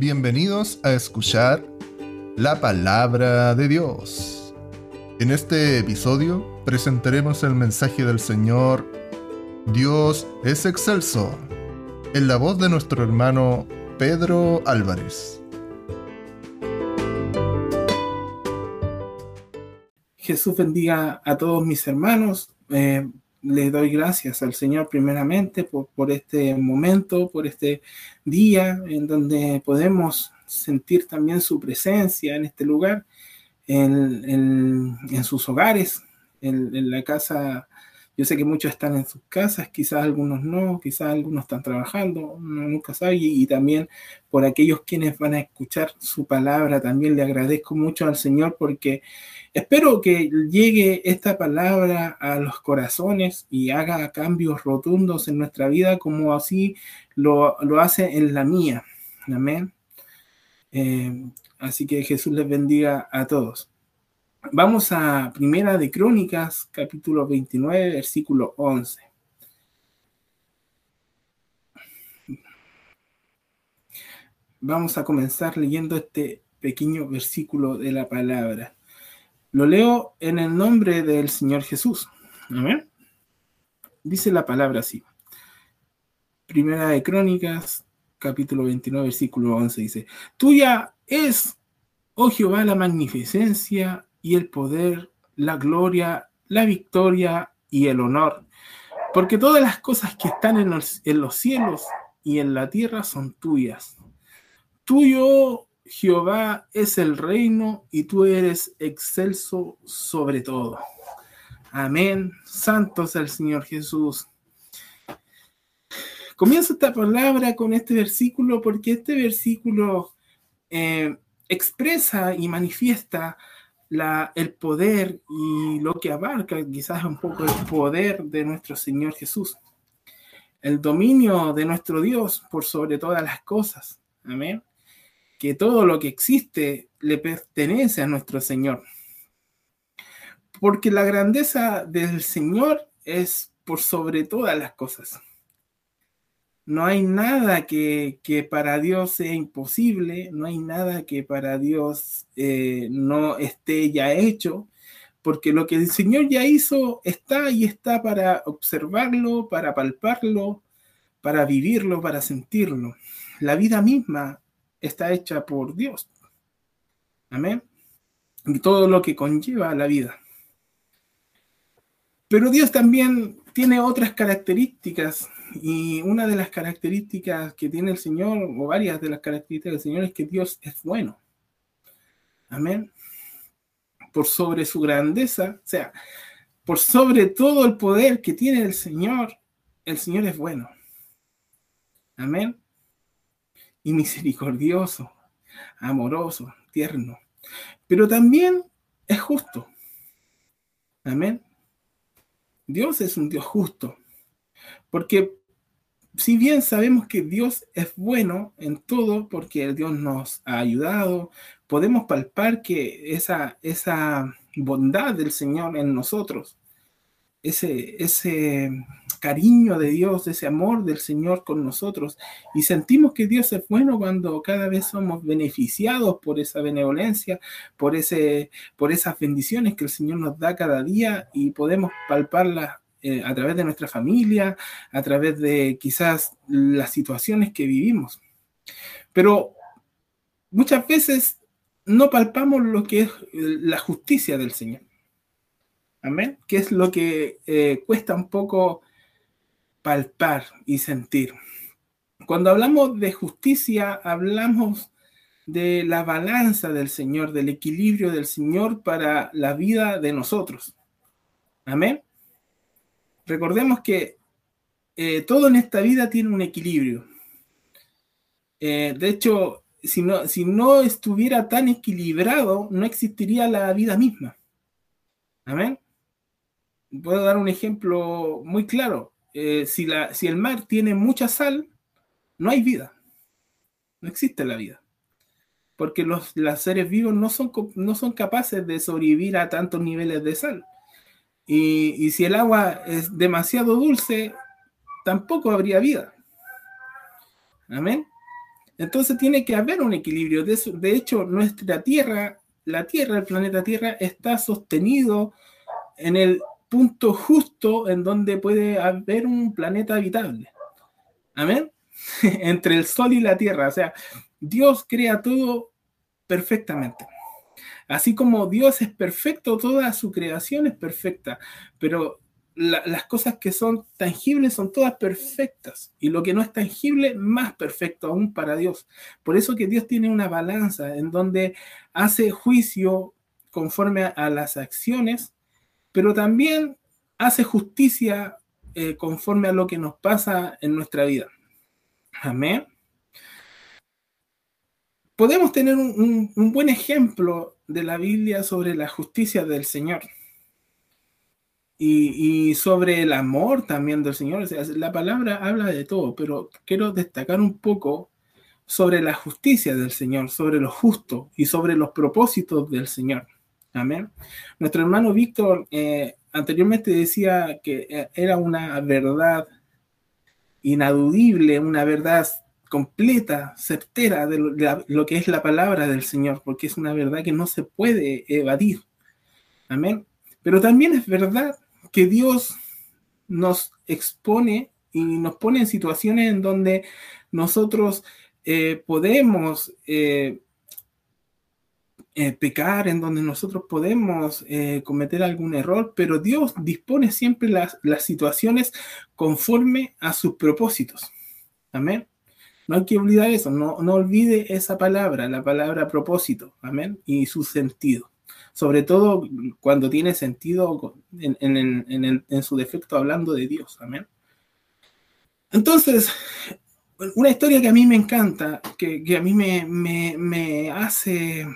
Bienvenidos a escuchar la palabra de Dios. En este episodio presentaremos el mensaje del Señor Dios es excelso, en la voz de nuestro hermano Pedro Álvarez. Jesús bendiga a todos mis hermanos. Eh, le doy gracias al Señor primeramente por, por, este momento, por este día en donde podemos sentir también su presencia en este lugar, en, en, sus hogares, en, en, la casa. Yo sé que muchos están en sus casas, quizás algunos no, quizás algunos están trabajando, uno nunca sabe, y también por aquellos quienes van a escuchar su palabra, también le agradezco mucho al Señor porque Espero que llegue esta palabra a los corazones y haga cambios rotundos en nuestra vida como así lo, lo hace en la mía. Amén. Eh, así que Jesús les bendiga a todos. Vamos a Primera de Crónicas, capítulo 29, versículo 11. Vamos a comenzar leyendo este pequeño versículo de la palabra. Lo leo en el nombre del Señor Jesús. Amén. Dice la palabra así. Primera de Crónicas, capítulo 29, versículo 11 dice, Tuya es, oh Jehová, la magnificencia y el poder, la gloria, la victoria y el honor, porque todas las cosas que están en los, en los cielos y en la tierra son tuyas. Tuyo, Jehová es el reino y tú eres excelso sobre todo. Amén. Santo es el Señor Jesús. Comienzo esta palabra con este versículo porque este versículo eh, expresa y manifiesta la, el poder y lo que abarca quizás un poco el poder de nuestro Señor Jesús. El dominio de nuestro Dios por sobre todas las cosas. Amén que todo lo que existe le pertenece a nuestro Señor. Porque la grandeza del Señor es por sobre todas las cosas. No hay nada que, que para Dios sea imposible, no hay nada que para Dios eh, no esté ya hecho, porque lo que el Señor ya hizo está y está para observarlo, para palparlo, para vivirlo, para sentirlo. La vida misma está hecha por Dios. Amén. Y todo lo que conlleva la vida. Pero Dios también tiene otras características y una de las características que tiene el Señor, o varias de las características del Señor, es que Dios es bueno. Amén. Por sobre su grandeza, o sea, por sobre todo el poder que tiene el Señor, el Señor es bueno. Amén y misericordioso, amoroso, tierno, pero también es justo. Amén. Dios es un Dios justo, porque si bien sabemos que Dios es bueno en todo, porque Dios nos ha ayudado, podemos palpar que esa, esa bondad del Señor en nosotros, ese, ese cariño de Dios, ese amor del Señor con nosotros. Y sentimos que Dios es bueno cuando cada vez somos beneficiados por esa benevolencia, por, ese, por esas bendiciones que el Señor nos da cada día y podemos palparlas eh, a través de nuestra familia, a través de quizás las situaciones que vivimos. Pero muchas veces no palpamos lo que es la justicia del Señor. Amén. Que es lo que eh, cuesta un poco palpar y sentir. Cuando hablamos de justicia, hablamos de la balanza del Señor, del equilibrio del Señor para la vida de nosotros. Amén. Recordemos que eh, todo en esta vida tiene un equilibrio. Eh, de hecho, si no, si no estuviera tan equilibrado, no existiría la vida misma. Amén. Puedo dar un ejemplo muy claro. Eh, si, la, si el mar tiene mucha sal, no hay vida. No existe la vida. Porque los, los seres vivos no son, no son capaces de sobrevivir a tantos niveles de sal. Y, y si el agua es demasiado dulce, tampoco habría vida. Amén. Entonces tiene que haber un equilibrio. De, de hecho, nuestra Tierra, la Tierra, el planeta Tierra, está sostenido en el punto justo en donde puede haber un planeta habitable. Amén. Entre el Sol y la Tierra. O sea, Dios crea todo perfectamente. Así como Dios es perfecto, toda su creación es perfecta, pero las cosas que son tangibles son todas perfectas y lo que no es tangible, más perfecto aún para Dios. Por eso que Dios tiene una balanza en donde hace juicio conforme a, las acciones, pero también hace justicia eh, conforme a lo que nos pasa en nuestra vida. Amén podemos tener un, buen ejemplo de la Biblia sobre la justicia del Señor y, sobre el amor también del Señor. la palabra habla de todo, pero quiero destacar un poco sobre la justicia del Señor, sobre lo justo y sobre los propósitos del Señor. Amén. Nuestro hermano Víctor eh, anteriormente decía que eh, era una verdad inadudible, una verdad completa, certera de lo, que es la palabra del Señor, porque es una verdad que no se puede evadir. Amén. Pero también es verdad que Dios nos expone y nos pone en situaciones en donde nosotros eh, podemos eh, pecar, en donde nosotros podemos cometer algún error, pero Dios dispone siempre las, las situaciones conforme a sus propósitos. Amén. No hay que olvidar eso, no, olvide esa palabra, la palabra propósito, amén, y su sentido. Sobre todo cuando tiene sentido en, su defecto hablando de Dios, amén. Entonces, una historia que a mí me encanta, que, a mí me, hace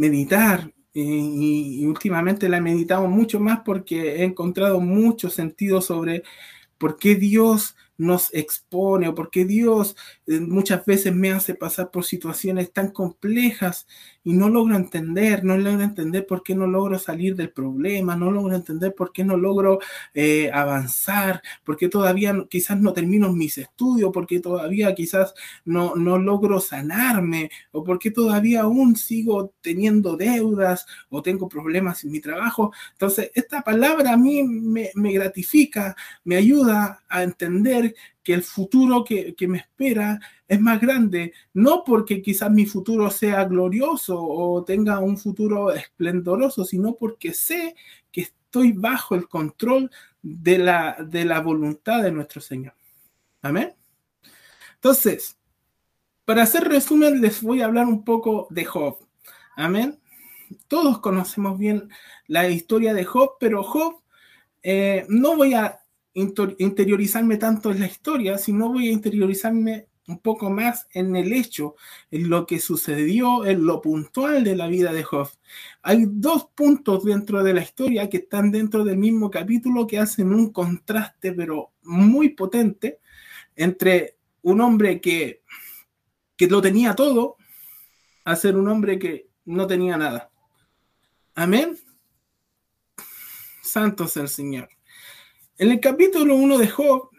meditar, y, y, últimamente la he meditado mucho más porque he encontrado mucho sentido sobre por qué Dios nos expone o porque Dios eh, muchas veces me hace pasar por situaciones tan complejas y no logro entender, no logro entender por qué no logro salir del problema, no logro entender por qué no logro eh, avanzar, por qué todavía quizás no termino mis estudios, por qué todavía quizás no, no logro sanarme, o por qué todavía aún sigo teniendo deudas o tengo problemas en mi trabajo. Entonces, esta palabra a mí me, me gratifica, me ayuda a entender que el futuro que, me espera es más grande, no porque quizás mi futuro sea glorioso o tenga un futuro esplendoroso, sino porque sé que estoy bajo el control de la, de la voluntad de nuestro Señor. Amén. Entonces, para hacer resumen, les voy a hablar un poco de Job. Amén. Todos conocemos bien la historia de Job, pero Job, eh, no voy a interiorizarme tanto en la historia, sino voy a interiorizarme un poco más en el hecho, en lo que sucedió, en lo puntual de la vida de Job. Hay dos puntos dentro de la historia que están dentro del mismo capítulo que hacen un contraste, pero muy potente, entre un hombre que, que lo tenía todo a ser un hombre que no tenía nada. Amén. Santo sea el Señor. En el capítulo 1 de Job,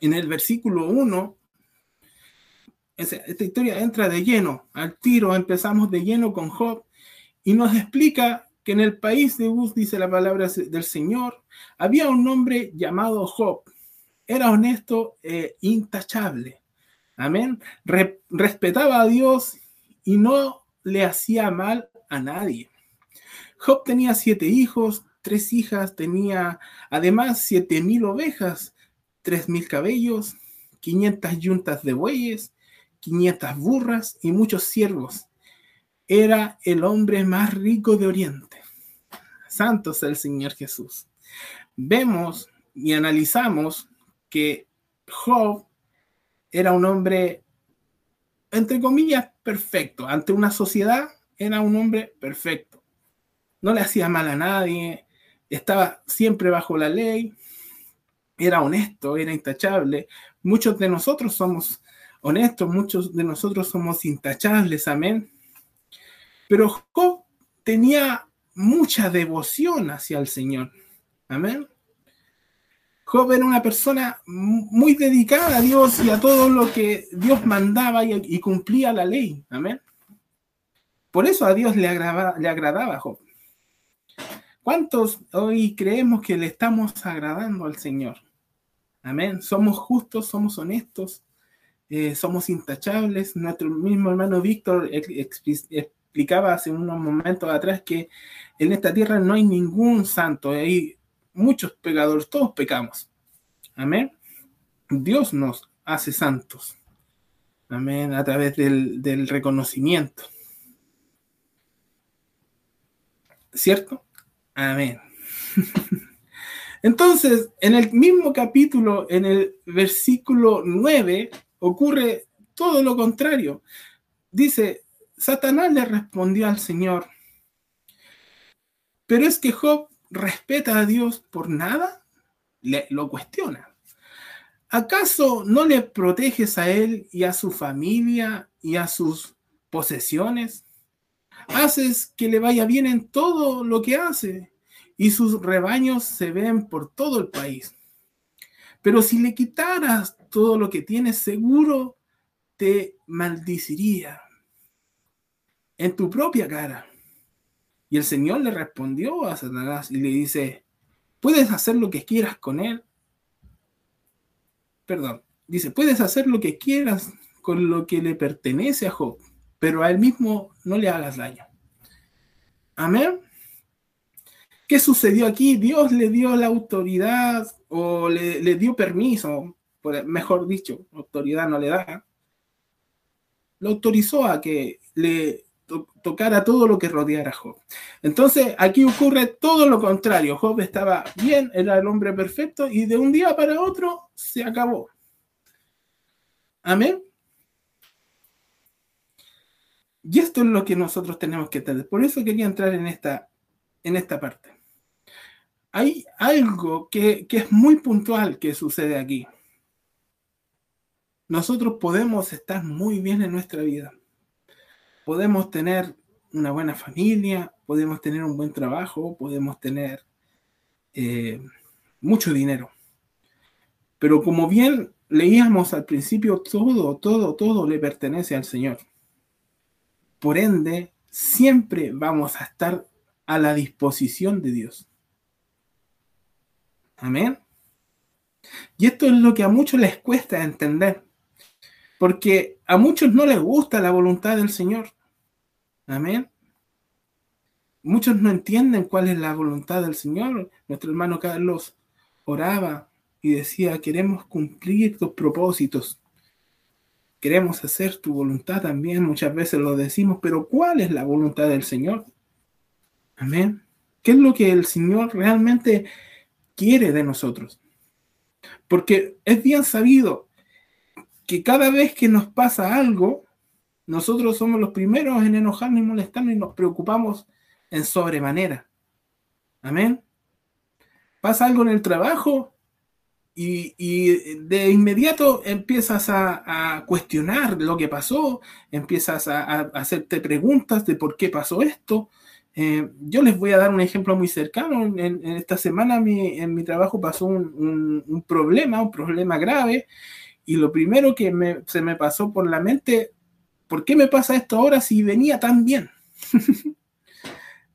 en el versículo 1, esta historia entra de lleno, al tiro empezamos de lleno con Job y nos explica que en el país de Uz, dice la palabra del Señor, había un hombre llamado Job. Era honesto e intachable. Amén. respetaba a Dios y no le hacía mal a nadie. Job tenía siete hijos, tres hijas, tenía además siete mil ovejas, tres mil cabellos, 500 yuntas de bueyes, 500 burras y muchos siervos. Era el hombre más rico de Oriente. Santo el Señor Jesús. Vemos y analizamos que Job era un hombre, entre comillas, perfecto. Ante una sociedad, era un hombre perfecto. No le hacía mal a nadie, estaba siempre bajo la ley, era honesto, era intachable. Muchos de nosotros somos honestos, muchos de nosotros somos intachables, amén. Pero Job tenía mucha devoción hacia el Señor, amén. Job era una persona muy dedicada a Dios y a todo lo que Dios mandaba y, cumplía la ley. Amén. Por eso a Dios le agradaba, le agradaba a Job. ¿Cuántos hoy creemos que le estamos agradando al Señor? Amén. Somos justos, somos honestos, eh, somos intachables. Nuestro mismo hermano Víctor explicaba hace unos momentos atrás que en esta tierra no hay ningún santo, hay muchos pecadores, todos pecamos. Amén. Dios nos hace santos. Amén. A través del, del reconocimiento. ¿Cierto? Amén. Entonces, en el mismo capítulo, en el versículo 9, ocurre todo lo contrario. Dice, Satanás le respondió al Señor, pero es que Job respeta a Dios por nada, le, lo cuestiona. ¿Acaso no le proteges a él y a su familia y a sus posesiones? Haces que le vaya bien en todo lo que hace y sus rebaños se ven por todo el país. Pero si le quitaras todo lo que tienes, seguro te maldiciría en tu propia cara. Y el Señor le respondió a Satanás y le dice, puedes hacer lo que quieras con él. Perdón, dice, puedes hacer lo que quieras con lo que le pertenece a Job, pero a él mismo no le hagas daño. Amén. ¿Qué sucedió aquí? Dios le dio la autoridad o le, dio permiso, mejor dicho, autoridad no le da. Lo autorizó a que le tocara todo lo que rodeara a Job. Entonces aquí ocurre todo lo contrario. Job estaba bien, era el hombre perfecto y de un día para otro se acabó. Amén. Y esto es lo que nosotros tenemos que tener. Por eso quería entrar en esta, en esta parte. Hay algo que, que es muy puntual que sucede aquí. Nosotros podemos estar muy bien en nuestra vida. Podemos tener una buena familia, podemos tener un buen trabajo, podemos tener eh, mucho dinero. Pero como bien leíamos al principio, todo, todo, todo le pertenece al Señor. Por ende, siempre vamos a estar a la disposición de Dios. Amén. Y esto es lo que a muchos les cuesta entender, porque a muchos no les gusta la voluntad del Señor. Amén. Muchos no entienden cuál es la voluntad del Señor. Nuestro hermano Carlos oraba y decía, queremos cumplir tus propósitos queremos hacer tu voluntad también, muchas veces lo decimos, pero ¿cuál es la voluntad del Señor? Amén. ¿Qué es lo que el Señor realmente quiere de nosotros? Porque es bien sabido que cada vez que nos pasa algo, nosotros somos los primeros en enojarnos y molestarnos y nos preocupamos en sobremanera. Amén. Pasa algo en el trabajo y, de inmediato empiezas a, cuestionar lo que pasó, empiezas a, hacerte preguntas de por qué pasó esto. Eh, yo les voy a dar un ejemplo muy cercano. En, esta semana en mi trabajo pasó un, problema, un problema grave, y lo primero que se me pasó por la mente, ¿por qué me pasa esto ahora si venía tan bien?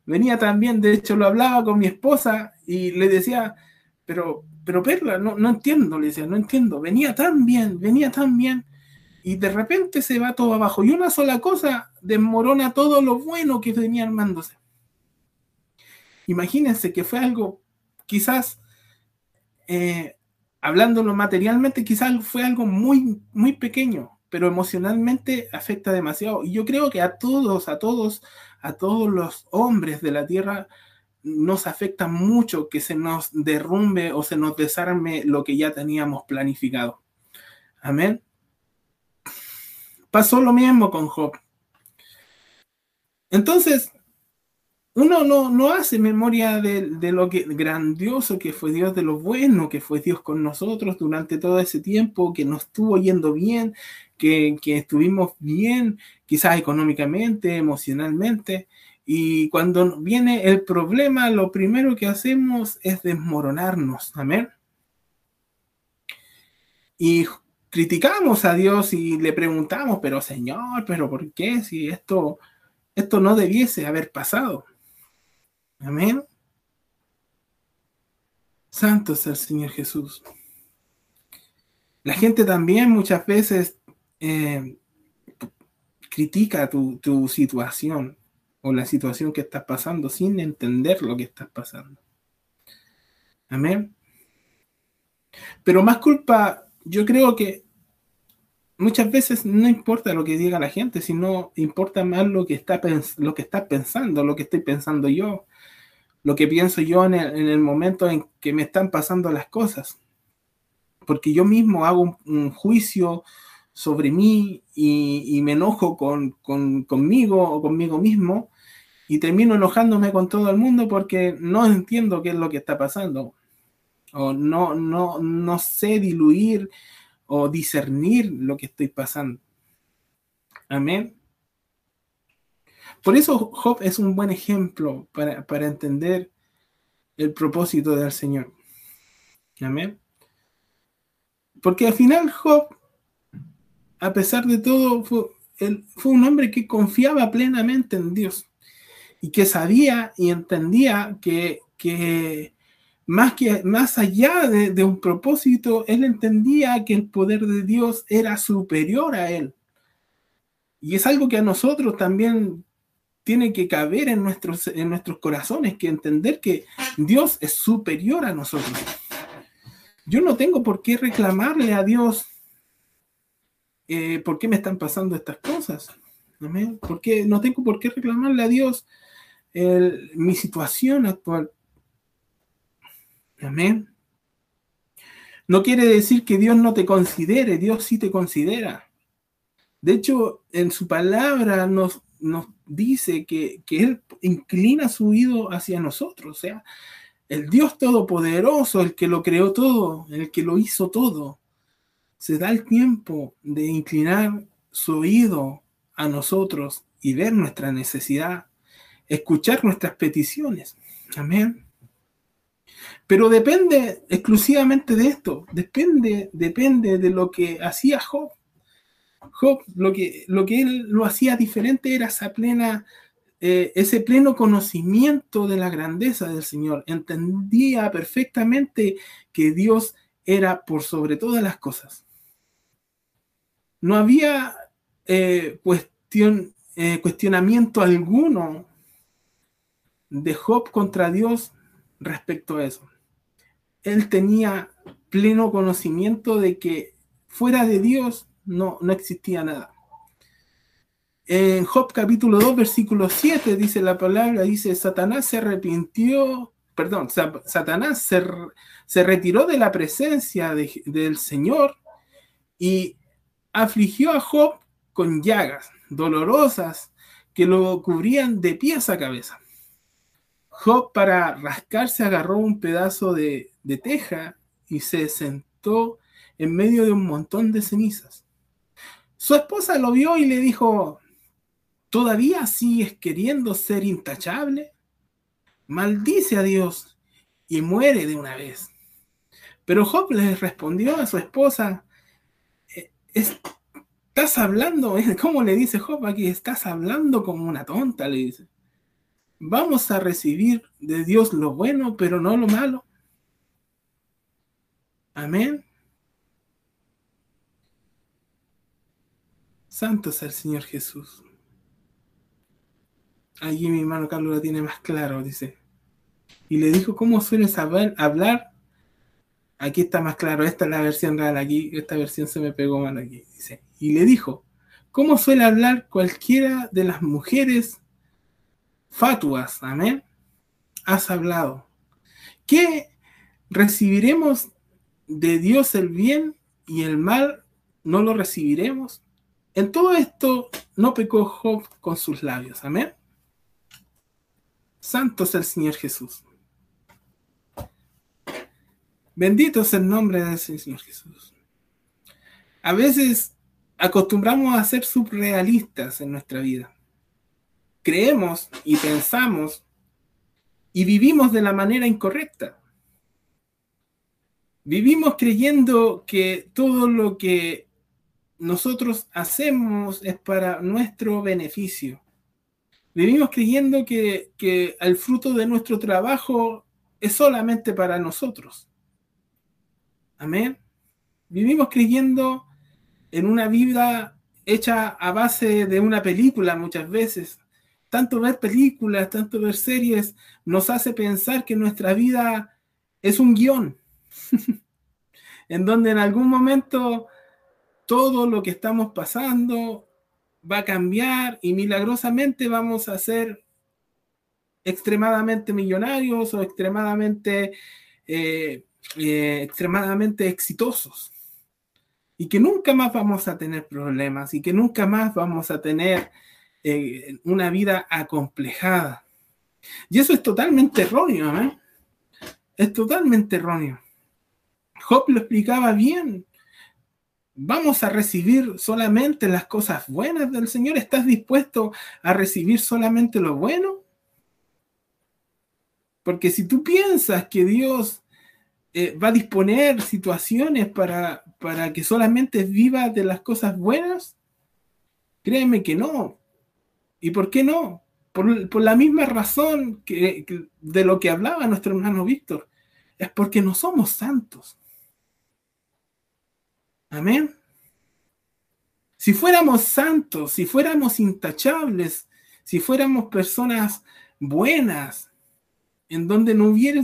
venía tan bien, de hecho lo hablaba con mi esposa y le decía, pero pero Perla, no, no entiendo, le decía, no entiendo, venía tan bien, venía tan bien, y de repente se va todo abajo, y una sola cosa desmorona todo lo bueno que venía armándose. Imagínense que fue algo, quizás, eh, hablándolo materialmente, quizás fue algo muy, muy pequeño, pero emocionalmente afecta demasiado. Y yo creo que a todos, a todos, a todos los hombres de la tierra, nos afecta mucho que se nos derrumbe o se nos desarme lo que ya teníamos planificado. Amén. Pasó lo mismo con Job. Entonces, uno no, no hace memoria de, lo que, grandioso que fue Dios, de lo bueno que fue Dios con nosotros durante todo ese tiempo, que nos estuvo yendo bien, que, que estuvimos bien, quizás económicamente, emocionalmente, y cuando viene el problema, lo primero que hacemos es desmoronarnos. Amén. y criticamos a Dios y le preguntamos, pero Señor, pero ¿por qué si esto, esto no debiese haber pasado? Amén. Santo es el Señor Jesús. La gente también muchas veces eh, critica tu, tu situación o la situación que estás pasando sin entender lo que estás pasando. Amén. Pero más culpa, yo creo que muchas veces no importa lo que diga la gente, sino importa más lo que está lo que estás pensando, lo que estoy pensando yo, lo que pienso yo en el, momento en que me están pasando las cosas. Porque yo mismo hago un, juicio sobre mí y, me enojo con, conmigo o conmigo mismo y termino enojándome con todo el mundo porque no entiendo qué es lo que está pasando o no, no, no sé diluir o discernir lo que estoy pasando. Amén. Por eso Job es un buen ejemplo para, entender el propósito del Señor. Amén. Porque al final Job, a pesar de todo, fue, fue un hombre que confiaba plenamente en Dios y que sabía y entendía que, más, que, más allá de, un propósito, él entendía que el poder de Dios era superior a él. Y es algo que a nosotros también tiene que caber en nuestros, en nuestros corazones, que entender que Dios es superior a nosotros. Yo no tengo por qué reclamarle a Dios eh, por qué me están pasando estas cosas. Porque no tengo por qué reclamarle a Dios mi situación actual. Amén. No quiere decir que Dios no te considere, Dios sí te considera. De hecho, en su palabra nos, nos dice que, que, Él inclina su oído hacia nosotros. O sea, el Dios Todopoderoso, el que lo creó todo, el que lo hizo todo, se da el tiempo de inclinar su oído a nosotros y ver nuestra necesidad, escuchar nuestras peticiones. Amén. Pero depende exclusivamente de esto, depende, depende de lo que hacía Job. Job, lo que, lo que él lo hacía diferente era esa plena, eh, ese pleno conocimiento de la grandeza del Señor. Entendía perfectamente que Dios era por sobre todas las cosas. No había eh, cuestión, eh, cuestionamiento alguno de Job contra Dios respecto a eso él tenía pleno conocimiento de que fuera de Dios no, no existía nada. En Job capítulo 2, versículo 7 dice la palabra, dice, Satanás se arrepintió, perdón, Satanás se, se retiró de la presencia del Señor y afligió a Job con llagas dolorosas que lo cubrían de pies a cabeza. Job para rascarse agarró un pedazo de, de teja y se sentó en medio de un montón de cenizas. Su esposa lo vio y le dijo, ¿todavía sigues queriendo ser intachable? Maldice a Dios y muere de una vez. Pero Job le respondió a su esposa, estás hablando, ¿cómo le dice Job aquí? Estás hablando como una tonta, le dice vamos a recibir de Dios lo bueno, pero no lo malo. Amén. Santo es el Señor Jesús. Allí mi hermano Carlos lo tiene más claro, dice. Y le dijo, ¿cómo sueles hablar? Aquí está más claro, esta es la versión real, aquí, esta versión se me pegó mal aquí. Dice, y le dijo, ¿cómo suele hablar cualquiera de las mujeres fatuas, amén, has hablado. ¿Qué recibiremos de Dios el bien y el mal no lo recibiremos? En todo esto no pecó Job con sus labios, amén. Santo es el Señor Jesús. Bendito es el nombre del Señor Jesús. A veces acostumbramos a ser surrealistas en nuestra vida creemos y pensamos y vivimos de la manera incorrecta. Vivimos creyendo que todo lo que nosotros hacemos es para nuestro beneficio. Vivimos creyendo que, que el fruto de nuestro trabajo es solamente para nosotros. Amén. Vivimos creyendo en una vida hecha a base de una película muchas veces. Tanto ver películas, tanto ver series, nos hace pensar que nuestra vida es un guion, en donde en algún momento todo lo que estamos pasando va a cambiar y milagrosamente vamos a ser extremadamente millonarios o extremadamente, eh, eh, extremadamente exitosos. Y que nunca más vamos a tener problemas y que nunca más vamos a tener eh, una vida acomplejada. Y eso es totalmente erróneo, ¿eh? Es totalmente erróneo. Job lo explicaba bien. ¿Vamos a recibir solamente las cosas buenas del Señor? ¿Estás dispuesto a recibir solamente lo bueno? Porque si tú piensas que Dios eh, va a disponer situaciones para, para que solamente vivas de las cosas buenas, créeme que no. ¿Y por qué no? Por, la misma razón que, de lo que hablaba nuestro hermano Víctor. Es porque no somos santos. Amén. Si fuéramos santos, si fuéramos intachables, si fuéramos personas buenas, en donde no hubiera,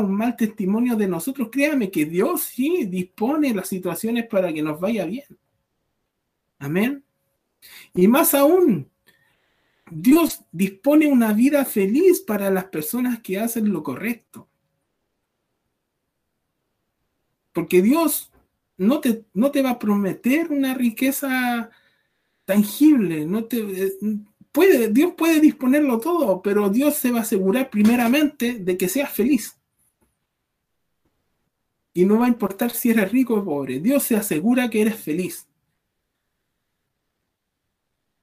un mal testimonio de nosotros, créame que Dios sí dispone las situaciones para que nos vaya bien. Amén. Y más aún, Dios dispone una vida feliz para las personas que hacen lo correcto. Porque Dios no te, no te va a prometer una riqueza tangible, no te, eh, puede, Dios puede disponerlo todo, pero Dios se va a asegurar primeramente de que seas feliz. Y no va a importar si eres rico o pobre, Dios se asegura que eres feliz.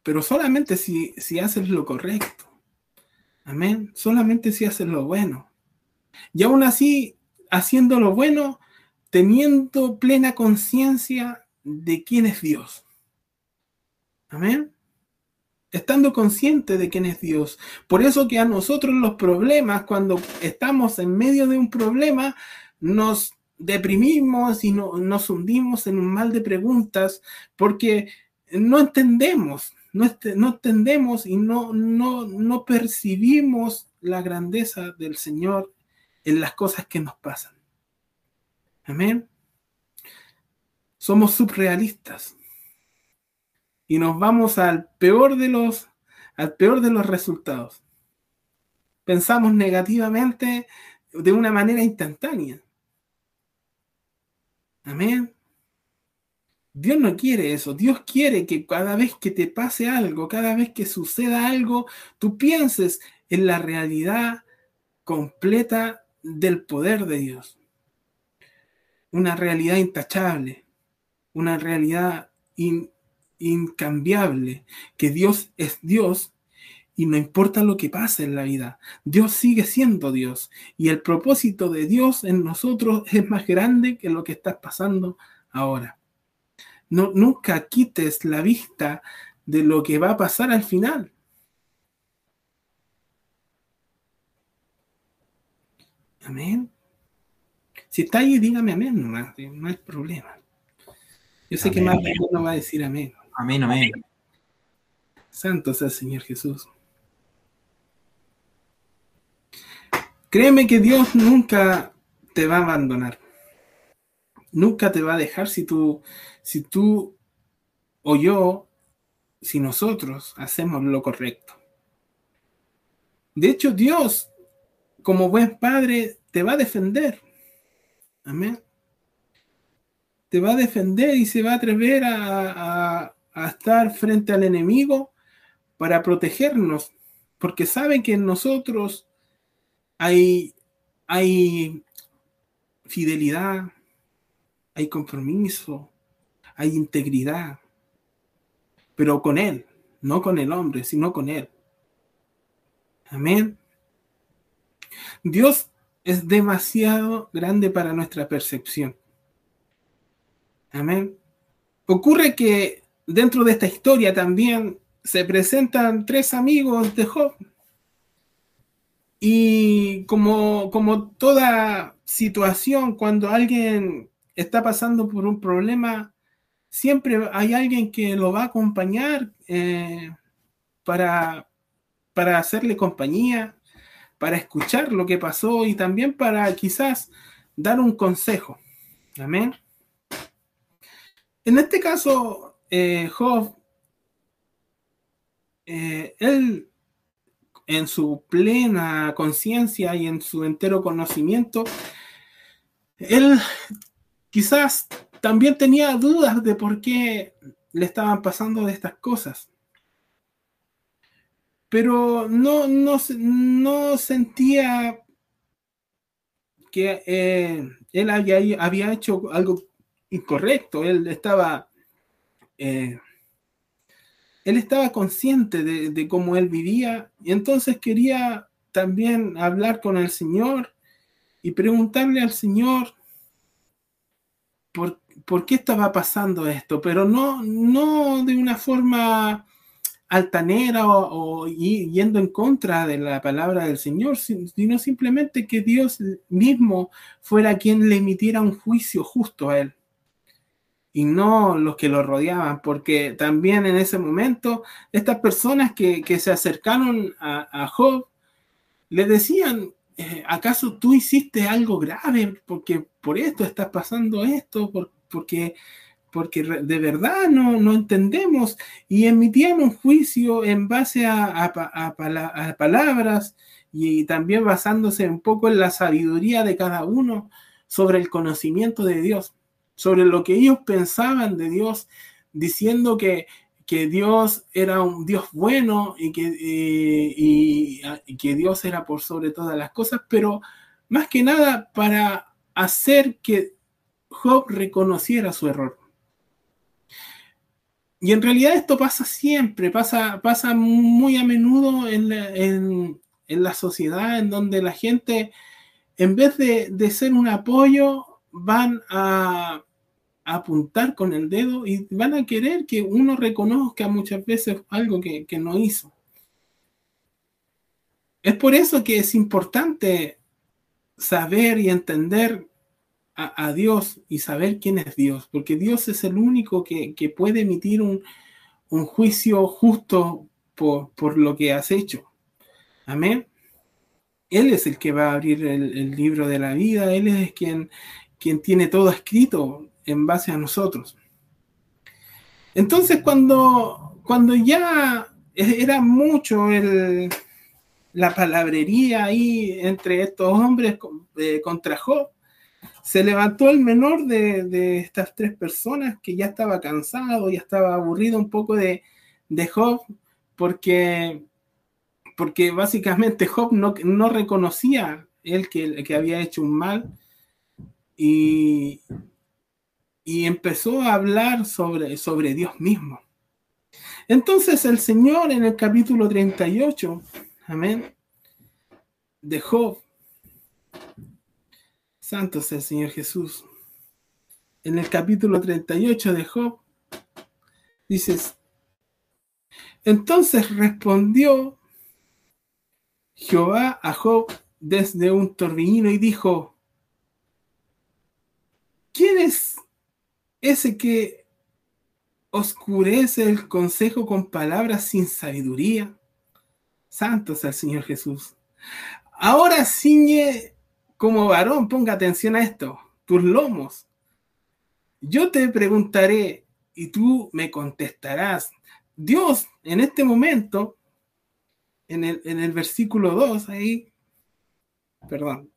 Pero solamente si, si haces lo correcto. Amén. Solamente si haces lo bueno. Y aún así, haciendo lo bueno, teniendo plena conciencia de quién es Dios. Amén. Estando consciente de quién es Dios. Por eso que a nosotros los problemas, cuando estamos en medio de un problema, nos deprimimos y no, nos hundimos en un mal de preguntas porque no entendemos, no, entendemos y no, no, no percibimos la grandeza del Señor en las cosas que nos pasan. Amén. Somos subrealistas. Y nos vamos al peor de los, al peor de los resultados. Pensamos negativamente de una manera instantánea. Amén. Dios no quiere eso. Dios quiere que cada vez que te pase algo, cada vez que suceda algo, tú pienses en la realidad completa del poder de Dios una realidad intachable, una realidad incambiable, que Dios es Dios y no importa lo que pase en la vida, Dios sigue siendo Dios y el propósito de Dios en nosotros es más grande que lo que está pasando ahora. No, nunca quites la vista de lo que va a pasar al final. Amén. Si está ahí, dígame amén nomás, no hay problema. Yo sé que más no va a decir amén. Amén, amén. Santo sea el Señor Jesús. Créeme que Dios nunca te va a abandonar. Nunca te va a dejar si tú, si tú o yo, si nosotros hacemos lo correcto. De hecho, Dios, como buen padre, te va a defender. Amén. Te va a defender y se va a atrever a, estar frente al enemigo para protegernos, porque sabe que en nosotros hay, hay fidelidad, hay compromiso, hay integridad, pero con Él, no con el hombre, sino con Él. Amén. Dios es demasiado grande para nuestra percepción. Amén. Ocurre que dentro de esta historia también se presentan tres amigos de Job. Y como, como toda situación, cuando alguien está pasando por un problema, siempre hay alguien que lo va a acompañar eh, para, para hacerle compañía, para escuchar lo que pasó y también para quizás dar un consejo. Amén. En este caso, eh, Job, eh, él en su plena conciencia y en su entero conocimiento, él quizás también tenía dudas de por qué le estaban pasando estas cosas. Pero no, no, no sentía que eh, él había, hecho algo incorrecto, él estaba, eh, él estaba consciente de, cómo él vivía y entonces quería también hablar con el Señor y preguntarle al Señor por, por qué estaba pasando esto, pero no, no de una forma altanera o, yendo en contra de la palabra del Señor, sino simplemente que Dios mismo fuera quien le emitiera un juicio justo a él y no los que lo rodeaban, porque también en ese momento estas personas que, se acercaron a, Job le decían, eh, ¿acaso tú hiciste algo grave? Porque por esto estás pasando esto, porque porque de verdad no, no entendemos y emitían un juicio en base a, palabras y también basándose un poco en la sabiduría de cada uno sobre el conocimiento de Dios, sobre lo que ellos pensaban de Dios, diciendo que, que Dios era un Dios bueno y que, eh, y que Dios era por sobre todas las cosas, pero más que nada para hacer que Job reconociera su error. Y en realidad esto pasa siempre, pasa, pasa muy a menudo en la, sociedad, en donde la gente, en vez de, ser un apoyo, van a, apuntar con el dedo y van a querer que uno reconozca muchas veces algo que, que no hizo. Es por eso que es importante saber y entender a, Dios y saber quién es Dios, porque Dios es el único que, puede emitir un, juicio justo por, lo que has hecho. Amén. Él es el que va a abrir el, libro de la vida, Él es quien, quien tiene todo escrito en base a nosotros. Entonces, cuando, cuando ya era mucho la palabrería ahí entre estos hombres eh, contra Job, se levantó el menor de, estas tres personas que ya estaba cansado, ya estaba aburrido un poco de, Job, porque, porque básicamente Job no, no reconocía él que, que, había hecho un mal y, y empezó a hablar sobre, sobre Dios mismo. Entonces el Señor en el capítulo 38, amén, de Job, Santo sea el Señor Jesús. En el capítulo 38 de Job, dices, entonces respondió Jehová a Job desde un torbellino y dijo, ¿quién es ese que oscurece el consejo con palabras sin sabiduría? Santo sea el Señor Jesús. Ahora ciñe como varón, ponga atención a esto, tus lomos. Yo te preguntaré y tú me contestarás. Dios en este momento, en el, en el versículo 2, ahí, perdón,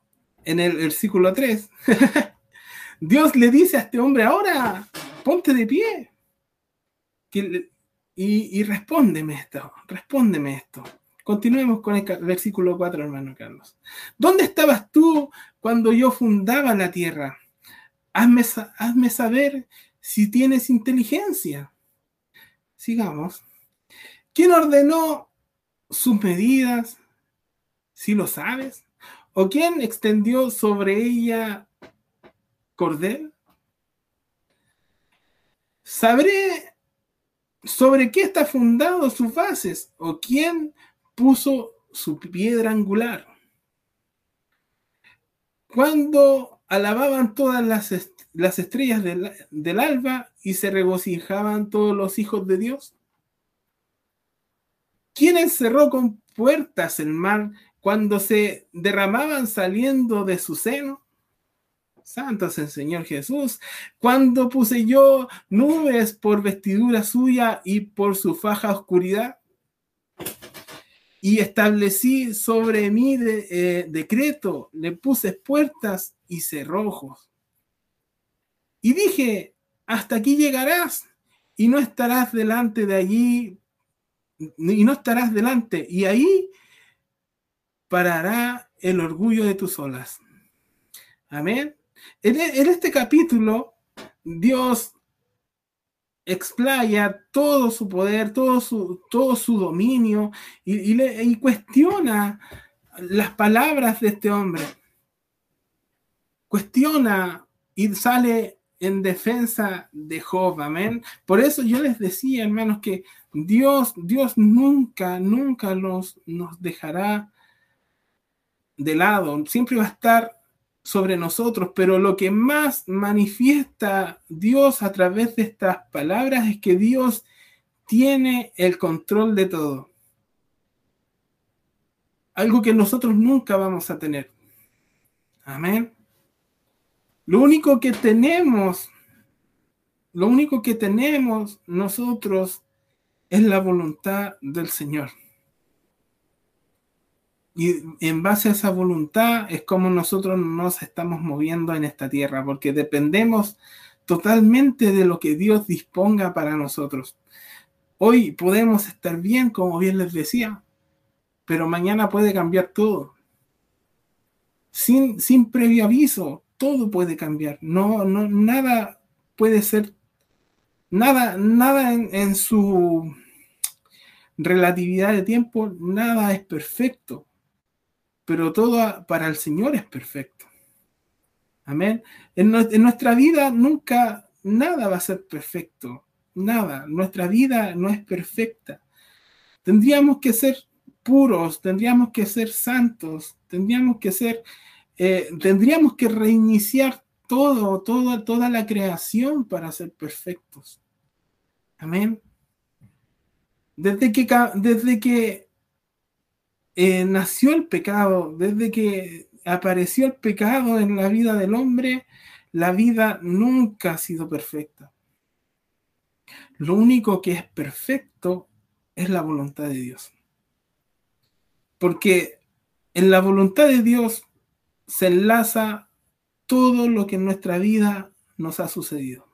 en el versículo 3, Dios le dice a este hombre, ahora ponte de pie y, y respóndeme esto, respóndeme esto. Continuemos con el versículo 4, hermano Carlos. ¿Dónde estabas tú cuando yo fundaba la tierra? Hazme, hazme saber si tienes inteligencia. Sigamos. ¿Quién ordenó sus medidas? Si lo sabes. ¿O quién extendió sobre ella cordel? Sabré sobre qué está fundado sus bases o quién puso su piedra angular. Cuando alababan todas las, las estrellas del, del alba y se regocijaban todos los hijos de Dios. ¿Quién encerró con puertas el mar cuando se derramaban saliendo de su seno? Santo es el Señor Jesús. Cuando puse yo nubes por vestidura suya y por su faja oscuridad. Y establecí sobre mí de, eh, decreto, le puse puertas y cerrojos. Y dije, hasta aquí llegarás y no estarás delante de allí, y no estarás delante, y ahí parará el orgullo de tus olas. Amén. En, este capítulo, Dios explaya todo su poder, todo su, todo su dominio y, y, cuestiona las palabras de este hombre. Cuestiona y sale en defensa de Job, amén. Por eso yo les decía, hermanos, que Dios, Dios nunca, nunca nos, nos dejará de lado, siempre va a estar sobre nosotros, pero lo que más manifiesta Dios a través de estas palabras es que Dios tiene el control de todo. Algo que nosotros nunca vamos a tener. Amén. Lo único que tenemos, lo único que tenemos nosotros es la voluntad del Señor. Y en base a esa voluntad es como nosotros nos estamos moviendo en esta tierra, porque dependemos totalmente de lo que Dios disponga para nosotros. Hoy podemos estar bien, como bien les decía, pero mañana puede cambiar todo. Sin, sin previo aviso, todo puede cambiar. No, no, nada puede ser, nada, nada en su relatividad de tiempo, nada es perfecto pero todo para el Señor es perfecto. Amén. En, nuestra vida nunca nada va a ser perfecto, nada. Nuestra vida no es perfecta. Tendríamos que ser puros, tendríamos que ser santos, tendríamos que ser, eh, tendríamos que reiniciar todo, todo, toda la creación para ser perfectos. Amén. Desde que, desde que eh, nació el pecado, desde que apareció el pecado en la vida del hombre, la vida nunca ha sido perfecta. Lo único que es perfecto es la voluntad de Dios. Porque en la voluntad de Dios se enlaza todo lo que en nuestra vida nos ha sucedido.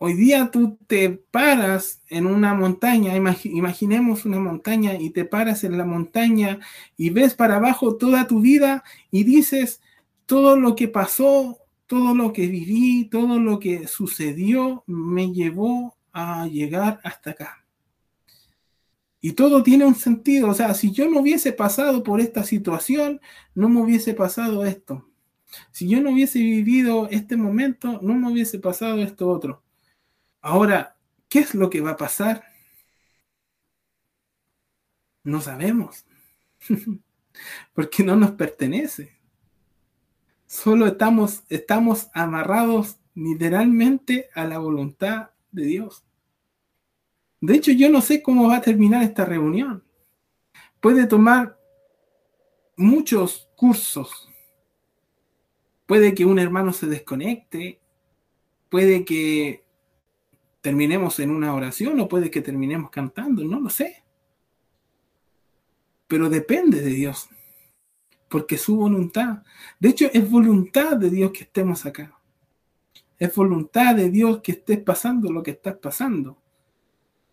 Hoy día tú te paras en una montaña, imaginemos una montaña y te paras en la montaña y ves para abajo toda tu vida y dices todo lo que pasó, todo lo que viví, todo lo que sucedió me llevó a llegar hasta acá. Y todo tiene un sentido, o sea, si yo no hubiese pasado por esta situación, no me hubiese pasado esto. Si yo no hubiese vivido este momento, no me hubiese pasado esto otro. Ahora, ¿qué es lo que va a pasar? No sabemos, porque no nos pertenece. Solo estamos, estamos amarrados literalmente a la voluntad de Dios. De hecho, yo no sé cómo va a terminar esta reunión. Puede tomar muchos cursos. Puede que un hermano se desconecte. Puede que terminemos en una oración o puede que terminemos cantando, no lo sé. Pero depende de Dios, porque su voluntad, de hecho es voluntad de Dios que estemos acá. Es voluntad de Dios que estés pasando lo que estás pasando.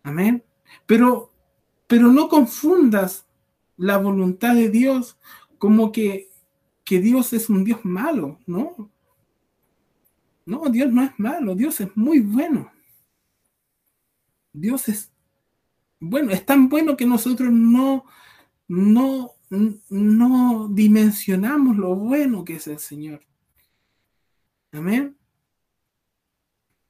Amén. Pero, pero no confundas la voluntad de Dios como que, que Dios es un Dios malo, ¿no? No, Dios no es malo, Dios es muy bueno. Dios es bueno, es tan bueno que nosotros no, no no dimensionamos lo bueno que es el Señor. Amén.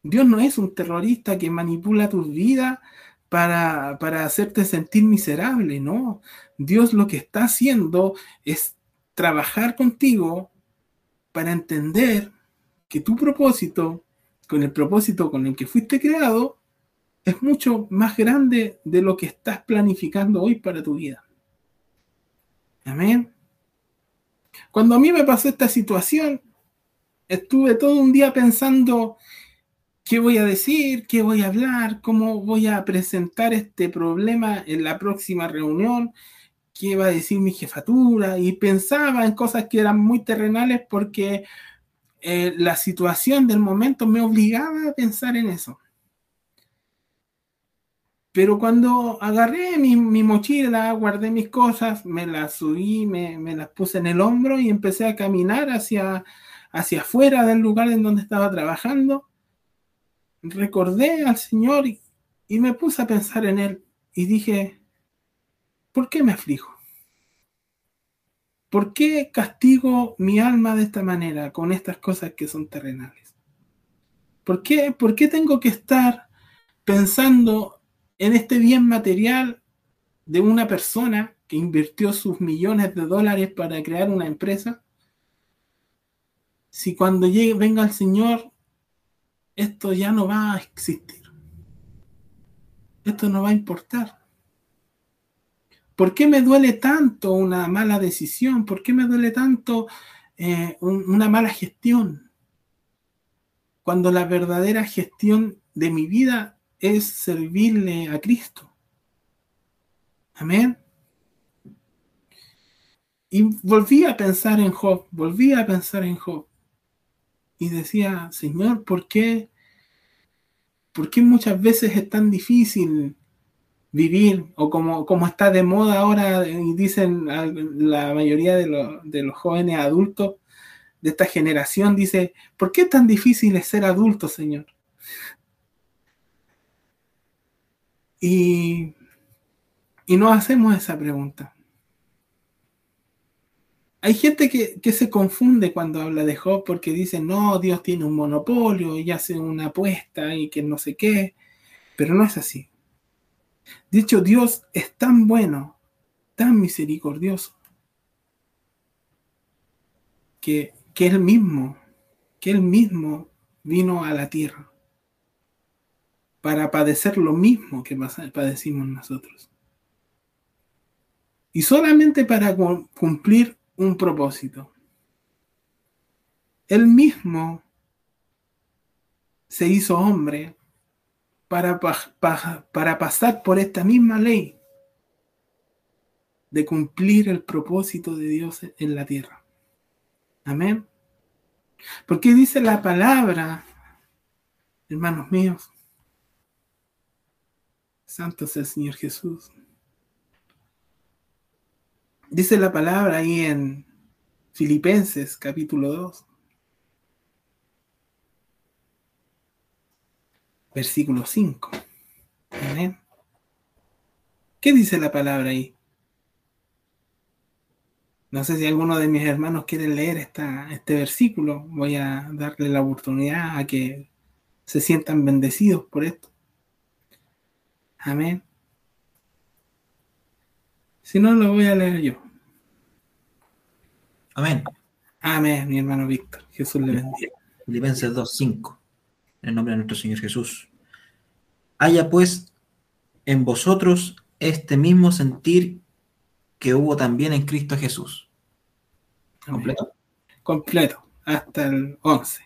Dios no es un terrorista que manipula tu vida para, para hacerte sentir miserable, no. Dios lo que está haciendo es trabajar contigo para entender que tu propósito, con el propósito con el que fuiste creado, es mucho más grande de lo que estás planificando hoy para tu vida. Amén. Cuando a mí me pasó esta situación, estuve todo un día pensando qué voy a decir, qué voy a hablar, cómo voy a presentar este problema en la próxima reunión, qué va a decir mi jefatura, y pensaba en cosas que eran muy terrenales porque eh, la situación del momento me obligaba a pensar en eso. Pero cuando agarré mi, mochila, guardé mis cosas, me las subí, me, las puse en el hombro y empecé a caminar hacia, hacia afuera del lugar en donde estaba trabajando, recordé al Señor y, me puse a pensar en Él y dije, ¿por qué me aflijo? ¿Por qué castigo mi alma de esta manera con estas cosas que son terrenales? ¿Por qué, ¿Por qué tengo que estar pensando en este bien material de una persona que invirtió sus millones de dólares para crear una empresa, si cuando llegue, venga el Señor, esto ya no va a existir. Esto no va a importar. ¿Por qué me duele tanto una mala decisión? ¿Por qué me duele tanto eh, una mala gestión? Cuando la verdadera gestión de mi vida es servirle a Cristo. Amén. Y volví a pensar en Job, volví a pensar en Job. Y decía, Señor, ¿por qué? ¿Por qué muchas veces es tan difícil vivir? O como, como está de moda ahora, y dicen la mayoría de, de los jóvenes adultos de esta generación, dice, ¿por qué tan difícil es ser adulto, Señor? Y, y nos hacemos esa pregunta. Hay gente que, que, se confunde cuando habla de Job porque dice, no, Dios tiene un monopolio y hace una apuesta y que no sé qué, pero no es así. De hecho, Dios es tan bueno, tan misericordioso, que, que Él mismo, que Él mismo vino a la tierra para padecer lo mismo que padecimos nosotros. Y solamente para cumplir un propósito. Él mismo se hizo hombre para, para pasar por esta misma ley de cumplir el propósito de Dios en la tierra. Amén. Porque dice la palabra, hermanos míos, Santo es el Señor Jesús. Dice la palabra ahí en Filipenses capítulo 2. Versículo 5. Amén. ¿Qué dice la palabra ahí? No sé si alguno de mis hermanos quiere leer esta, este versículo. Voy a darle la oportunidad a que se sientan bendecidos por esto. Amén. Si no, lo voy a leer yo. Amén. Amén, mi hermano Víctor. Jesús le bendiga. Filipenses 2.5. En el nombre de nuestro Señor Jesús. Haya pues en vosotros este mismo sentir que hubo también en Cristo Jesús. ¿Completo? Completo, hasta el 11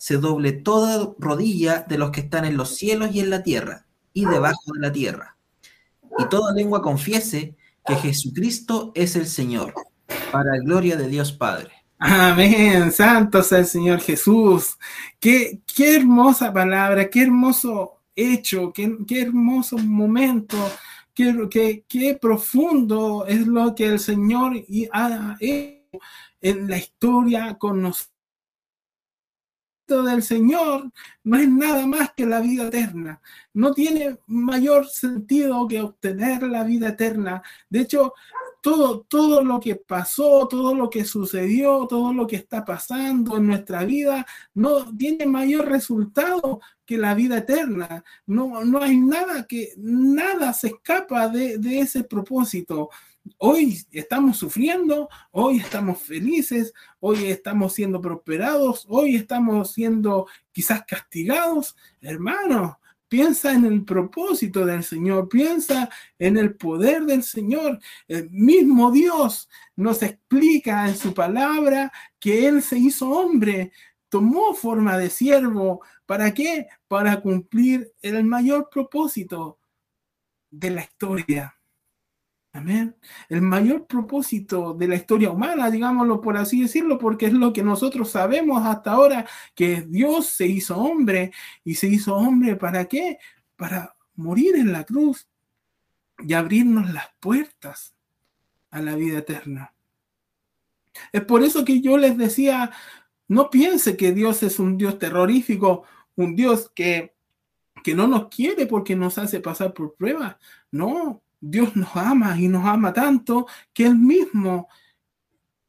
se doble toda rodilla de los que están en los cielos y en la tierra y debajo de la tierra. Y toda lengua confiese que Jesucristo es el Señor, para gloria de Dios Padre. Amén, santo sea el Señor Jesús. Qué, qué hermosa palabra, qué hermoso hecho, qué, qué hermoso momento, qué, qué, qué, profundo es lo que el Señor ha hecho en la historia con nosotros del Señor no es nada más que la vida eterna. No tiene mayor sentido que obtener la vida eterna. De hecho, todo, todo lo que pasó, todo lo que sucedió, todo lo que está pasando en nuestra vida, no tiene mayor resultado que la vida eterna. No, no hay nada que, nada se escapa de, de ese propósito. Hoy estamos sufriendo, hoy estamos felices, hoy estamos siendo prosperados, hoy estamos siendo quizás castigados. Hermano, piensa en el propósito del Señor, piensa en el poder del Señor. El mismo Dios nos explica en su palabra que Él se hizo hombre, tomó forma de siervo. ¿Para qué? Para cumplir el mayor propósito de la historia Amén. El mayor propósito de la historia humana, digámoslo por así decirlo, porque es lo que nosotros sabemos hasta ahora, que Dios se hizo hombre y se hizo hombre para qué? Para morir en la cruz y abrirnos las puertas a la vida eterna. Es por eso que yo les decía, no piense que Dios es un Dios terrorífico, un Dios que, que no nos quiere porque nos hace pasar por pruebas. No, Dios nos ama y nos ama tanto que Él mismo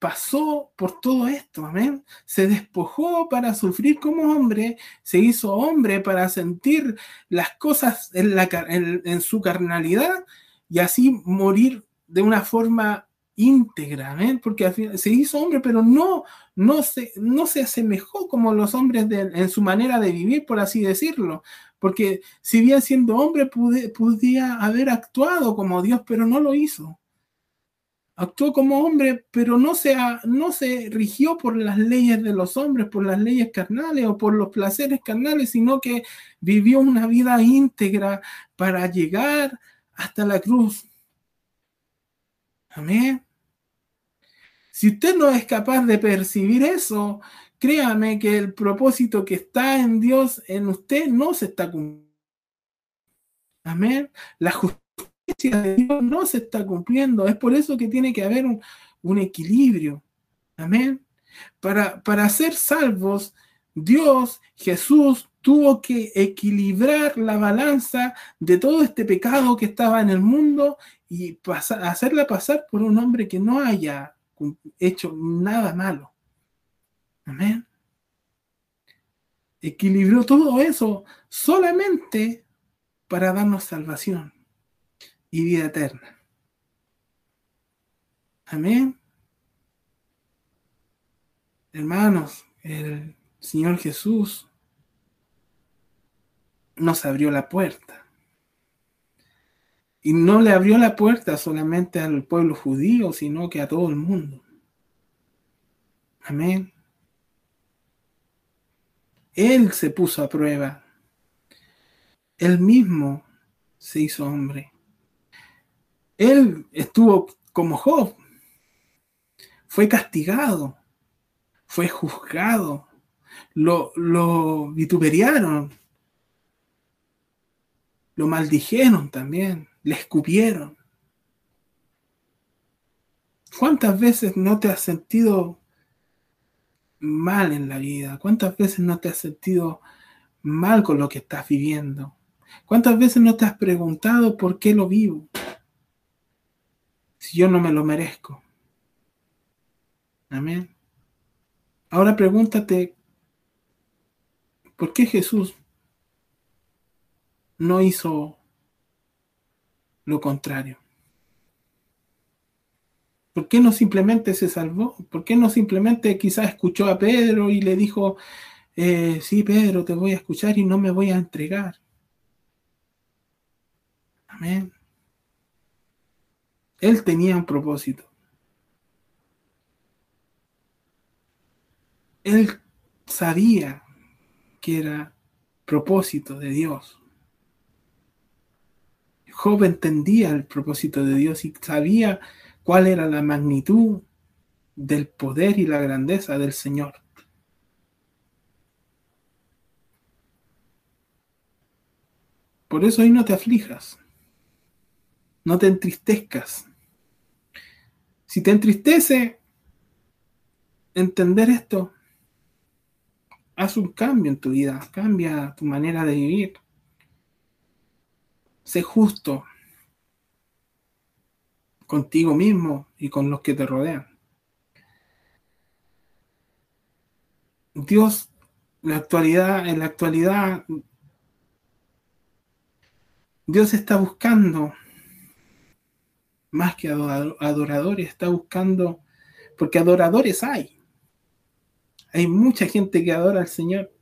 pasó por todo esto, amén. Se despojó para sufrir como hombre, se hizo hombre para sentir las cosas en, su carnalidad y así morir de una forma íntegra, amén, porque se hizo hombre, pero no, no, se, no se asemejó como los hombres en su manera de vivir, por así decirlo, porque si bien siendo hombre podía haber actuado como Dios, pero no lo hizo. Actuó como hombre, pero no se, no se rigió por las leyes de los hombres, por las leyes carnales o por los placeres carnales, sino que vivió una vida íntegra para llegar hasta la cruz. Amén. Si usted no es capaz de percibir eso, créame que el propósito que está en Dios, en usted, no se está cumpliendo. Amén. La justicia de Dios no se está cumpliendo. Es por eso que tiene que haber un, equilibrio. Amén. Para, para ser salvos, Dios, Jesús, tuvo que equilibrar la balanza de todo este pecado que estaba en el mundo y hacerla pasar por un hombre que no haya hecho nada malo. Amén. Equilibró todo eso solamente para darnos salvación y vida eterna. Amén. Hermanos, el Señor Jesús nos abrió la puerta. Y no le abrió la puerta solamente al pueblo judío, sino que a todo el mundo. Amén. Él se puso a prueba. Él mismo se hizo hombre. Él estuvo como Job. Fue castigado. Fue juzgado. Lo, lo vituperiaron. Lo maldijeron también. Le escupieron. ¿Cuántas veces no te has sentido mal en la vida? ¿Cuántas veces no te has sentido mal con lo que estás viviendo? ¿Cuántas veces no te has preguntado por qué lo vivo? Si yo no me lo merezco. Amén. Ahora pregúntate, ¿por qué Jesús no hizo lo contrario? ¿Por qué no simplemente se salvó? ¿Por qué no simplemente quizás escuchó a Pedro y le dijo, eh, sí, Pedro, te voy a escuchar y no me voy a entregar? Amén. Él tenía un propósito. Él sabía que era propósito de Dios. Job entendía el propósito de Dios y sabía cuál era la magnitud del poder y la grandeza del Señor. Por eso hoy no te aflijas, no te entristezcas. Si te entristece entender esto, haz un cambio en tu vida, cambia tu manera de vivir. Sé justo contigo mismo y con los que te rodean. Dios, la actualidad, en la actualidad, Dios está buscando más que adoradores, está buscando, porque adoradores hay. Hay mucha gente que adora al Señor,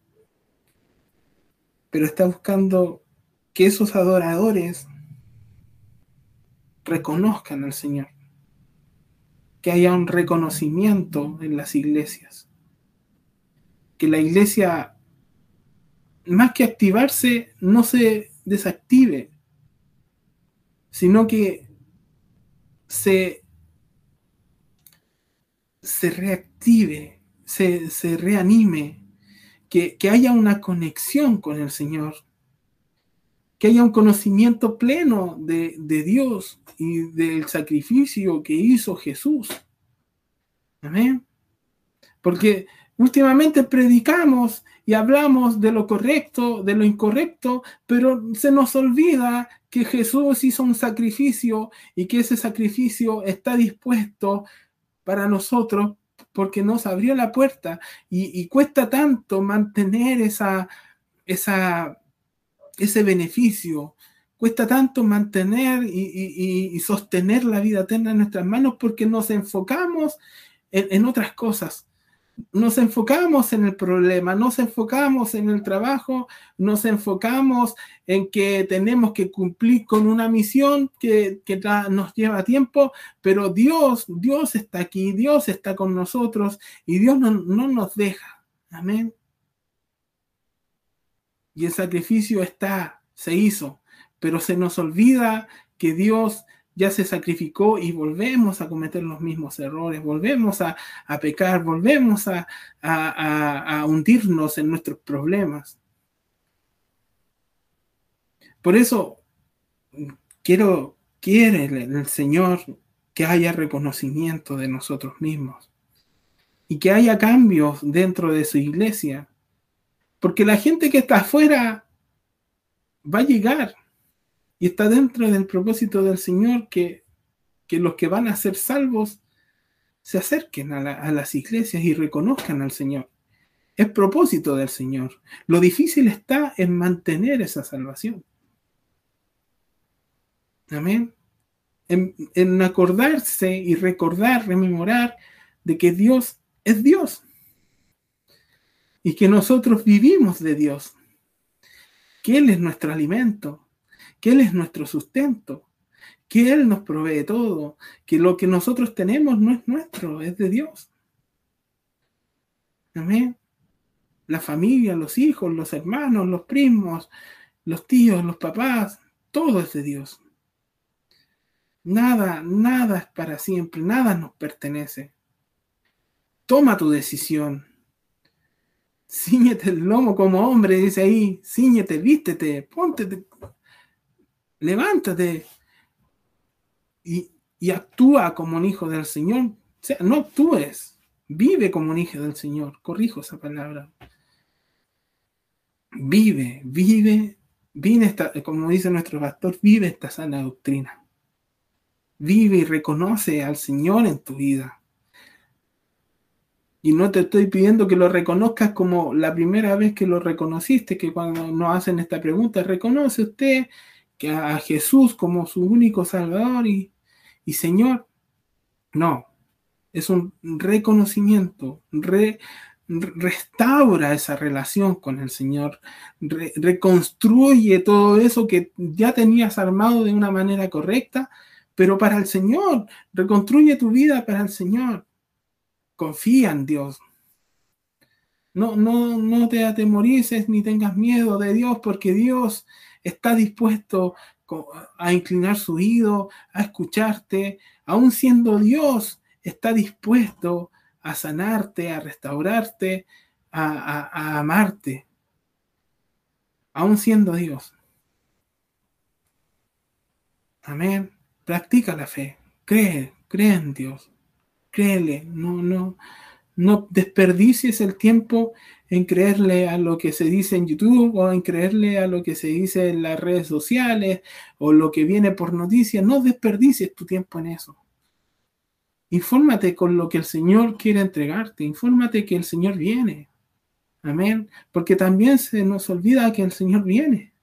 pero está buscando que esos adoradores reconozcan al Señor, que haya un reconocimiento en las iglesias, que la iglesia, más que activarse, no se desactive, sino que se, se reactive, se, se reanime, que, que haya una conexión con el Señor, que haya un conocimiento pleno de, Dios y del sacrificio que hizo Jesús. Amén. Porque últimamente predicamos y hablamos de lo correcto, de lo incorrecto, pero se nos olvida que Jesús hizo un sacrificio y que ese sacrificio está dispuesto para nosotros porque nos abrió la puerta y, y cuesta tanto mantener esa, esa ese beneficio. Cuesta tanto mantener y, sostener la vida eterna en nuestras manos porque nos enfocamos en, otras cosas. Nos enfocamos en el problema, nos enfocamos en el trabajo, nos enfocamos en que tenemos que cumplir con una misión que, nos lleva tiempo, pero Dios, Dios está aquí, Dios está con nosotros y Dios no, no nos deja. Amén y el sacrificio está, se hizo, pero se nos olvida que Dios ya se sacrificó y volvemos a cometer los mismos errores, volvemos a, pecar, volvemos a, a, hundirnos en nuestros problemas. Por eso quiero, quiere el Señor que haya reconocimiento de nosotros mismos y que haya cambios dentro de su iglesia porque la gente que está afuera va a llegar y está dentro del propósito del Señor que, los que van a ser salvos se acerquen a, a las iglesias y reconozcan al Señor. Es propósito del Señor. Lo difícil está en mantener esa salvación. Amén. En, acordarse y recordar, rememorar de que Dios es Dios y que nosotros vivimos de Dios, que Él es nuestro alimento, que Él es nuestro sustento, que Él nos provee todo, que lo que nosotros tenemos no es nuestro, es de Dios. Amén. La familia, los hijos, los hermanos, los primos, los tíos, los papás, todo es de Dios. Nada, nada es para siempre, nada nos pertenece. Toma tu decisión Cíñete el lomo como hombre, dice ahí. Cíñete, vístete, ponte, levántate y, actúa como un hijo del Señor. O sea, no actúes, vive como un hijo del Señor. Corrijo esa palabra. Vive, vive, vive esta, como dice nuestro pastor, vive esta sana doctrina. Vive y reconoce al Señor en tu vida. Y no te estoy pidiendo que lo reconozcas como la primera vez que lo reconociste, que cuando nos hacen esta pregunta, ¿reconoce usted que a Jesús como su único Salvador y, Señor? No, es un reconocimiento, restaura esa relación con el Señor, reconstruye todo eso que ya tenías armado de una manera correcta, pero para el Señor, reconstruye tu vida para el Señor confía en Dios. No, no, no te atemorices ni tengas miedo de Dios, porque Dios está dispuesto a inclinar su oído, a escucharte, aún siendo Dios, está dispuesto a sanarte, a restaurarte, a, amarte, aún siendo Dios. Amén. Practica la fe. Cree, cree en Dios. Créele. No, no, no desperdicies el tiempo en creerle a lo que se dice en YouTube o en creerle a lo que se dice en las redes sociales o lo que viene por noticias. No desperdicies tu tiempo en eso. Infórmate con lo que el Señor quiere entregarte. Infórmate que el Señor viene. Amén. Porque también se nos olvida que el Señor viene.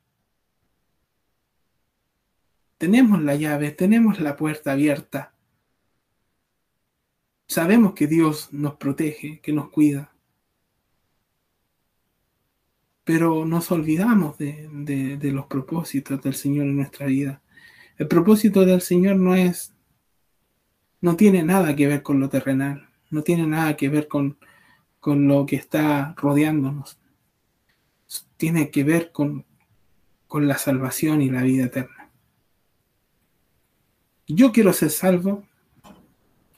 Tenemos la llave, tenemos la puerta abierta. Sabemos que Dios nos protege, que nos cuida. Pero nos olvidamos de, los propósitos del Señor en nuestra vida. El propósito del Señor no es, no tiene nada que ver con lo terrenal, no tiene nada que ver con, con lo que está rodeándonos. Tiene que ver con, con la salvación y la vida eterna. Yo quiero ser salvo,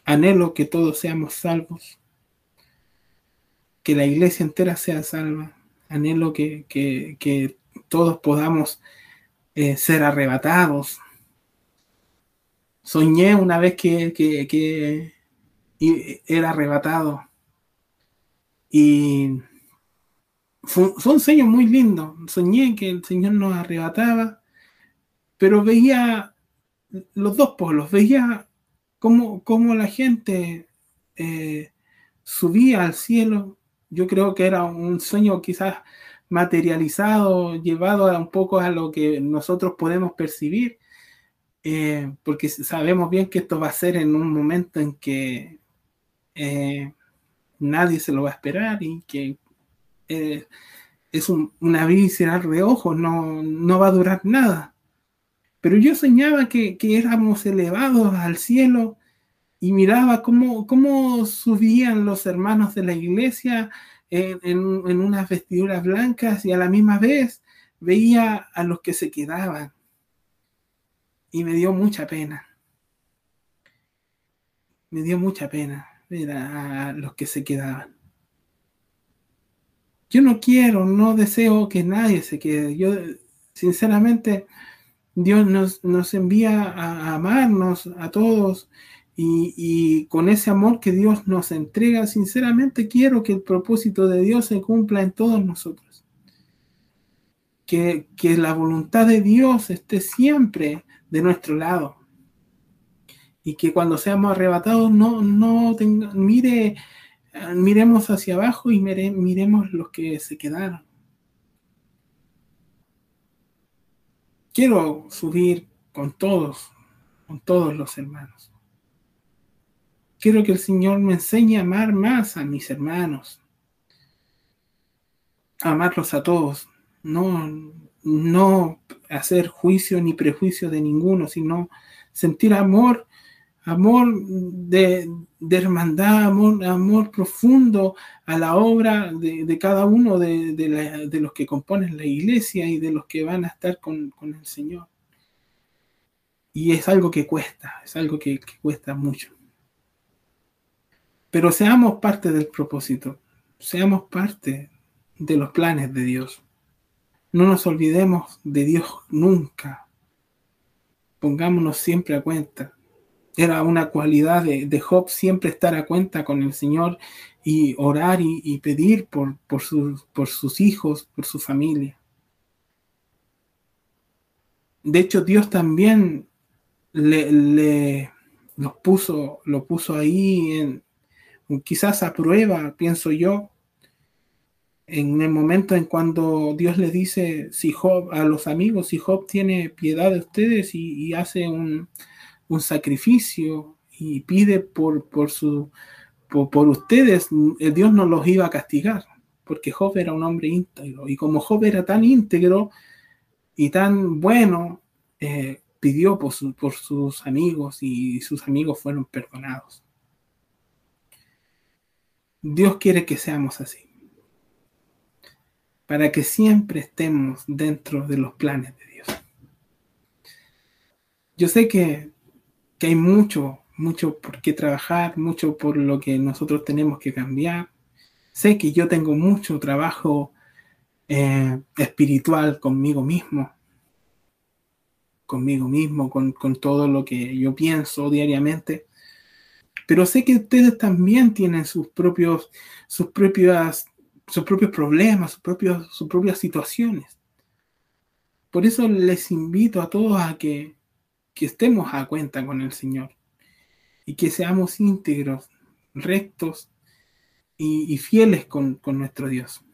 anhelo que todos seamos salvos, que la iglesia entera sea salva, anhelo que, que, todos podamos eh, ser arrebatados. Soñé una vez que, que era arrebatado y fue, un sueño muy lindo. Soñé que el Señor nos arrebataba, pero veía los dos polos, veía cómo, cómo la gente eh, subía al cielo. Yo creo que era un sueño quizás materializado, llevado a un poco a lo que nosotros podemos percibir, eh, porque sabemos bien que esto va a ser en un momento en que eh, nadie se lo va a esperar y que es un, una vida de ojos, no, no va a durar nada. Pero yo soñaba que, éramos elevados al cielo y miraba cómo, cómo subían los hermanos de la iglesia en, en, unas vestiduras blancas y a la misma vez veía a los que se quedaban. Y me dio mucha pena. Me dio mucha pena a los que se quedaban. Yo no quiero, no deseo que nadie se quede. Yo, sinceramente, Dios nos, nos envía a, amarnos a todos y, con ese amor que Dios nos entrega, sinceramente quiero que el propósito de Dios se cumpla en todos nosotros. Que, que la voluntad de Dios esté siempre de nuestro lado y que cuando seamos arrebatados no, no mire, miremos hacia abajo y miremos los que se quedaron. Quiero subir con todos, con todos los hermanos. Quiero que el Señor me enseñe a amar más a mis hermanos, a amarlos a todos, no, no hacer juicio ni prejuicio de ninguno, sino sentir amor amor de, hermandad, amor, amor, profundo a la obra de, cada uno de, los que componen la iglesia y de los que van a estar con, el Señor. Y es algo que cuesta, es algo que cuesta mucho. Pero seamos parte del propósito, seamos parte de los planes de Dios. No nos olvidemos de Dios nunca. Pongámonos siempre a cuenta era una cualidad de, Job siempre estar a cuenta con el Señor y orar y, pedir por, por, sus, por sus hijos, por su familia. De hecho, Dios también le, los puso, lo puso ahí en, quizás a prueba, pienso yo, en el momento en cuando Dios le dice si Job, a los amigos, si Job tiene piedad de ustedes y hace un, un sacrificio y pide por, por, su, por, ustedes, eh, Dios no los iba a castigar, porque Job era un hombre íntegro. Y como Job era tan íntegro y tan bueno, eh, pidió por, por sus amigos y sus amigos fueron perdonados. Dios quiere que seamos así, para que siempre estemos dentro de los planes de Dios. Yo sé que que hay mucho, mucho por qué trabajar, mucho por lo que nosotros tenemos que cambiar. Sé que yo tengo mucho trabajo eh, espiritual conmigo mismo, conmigo mismo, con, con todo lo que yo pienso diariamente. Pero sé que ustedes también tienen sus propios, sus propias, sus propios problemas, sus, propios, sus propias situaciones. Por eso les invito a todos a que, que estemos a cuenta con el Señor y que seamos íntegros, rectos y, fieles con, con nuestro Dios.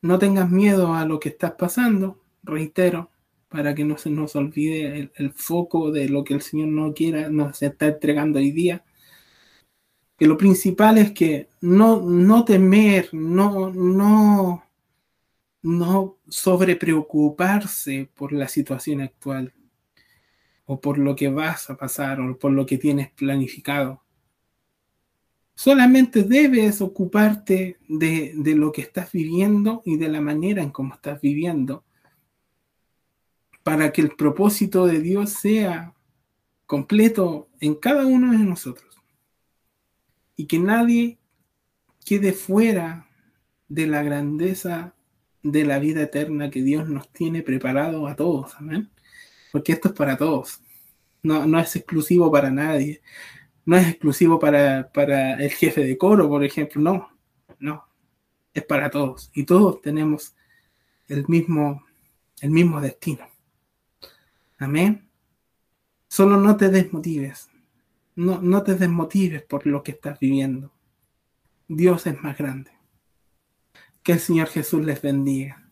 No tengas miedo a lo que estás pasando, reitero, para que no se nos olvide el, foco de lo que el Señor no quiera, nos está entregando hoy día. Que lo principal es que no, no temer, no, no, no sobre preocuparse por la situación actual, o por lo que vas a pasar, o por lo que tienes planificado. Solamente debes ocuparte de, de lo que estás viviendo y de la manera en cómo estás viviendo para que el propósito de Dios sea completo en cada uno de nosotros y que nadie quede fuera de la grandeza de la vida eterna que Dios nos tiene preparado a todos, amén. Porque esto es para todos, no, no es exclusivo para nadie, no es exclusivo para, para el jefe de coro, por ejemplo, no, no, es para todos y todos tenemos el mismo, el mismo destino. Amén. Solo no te desmotives. No, no te desmotives por lo que estás viviendo. Dios es más grande. Que el Señor Jesús les bendiga.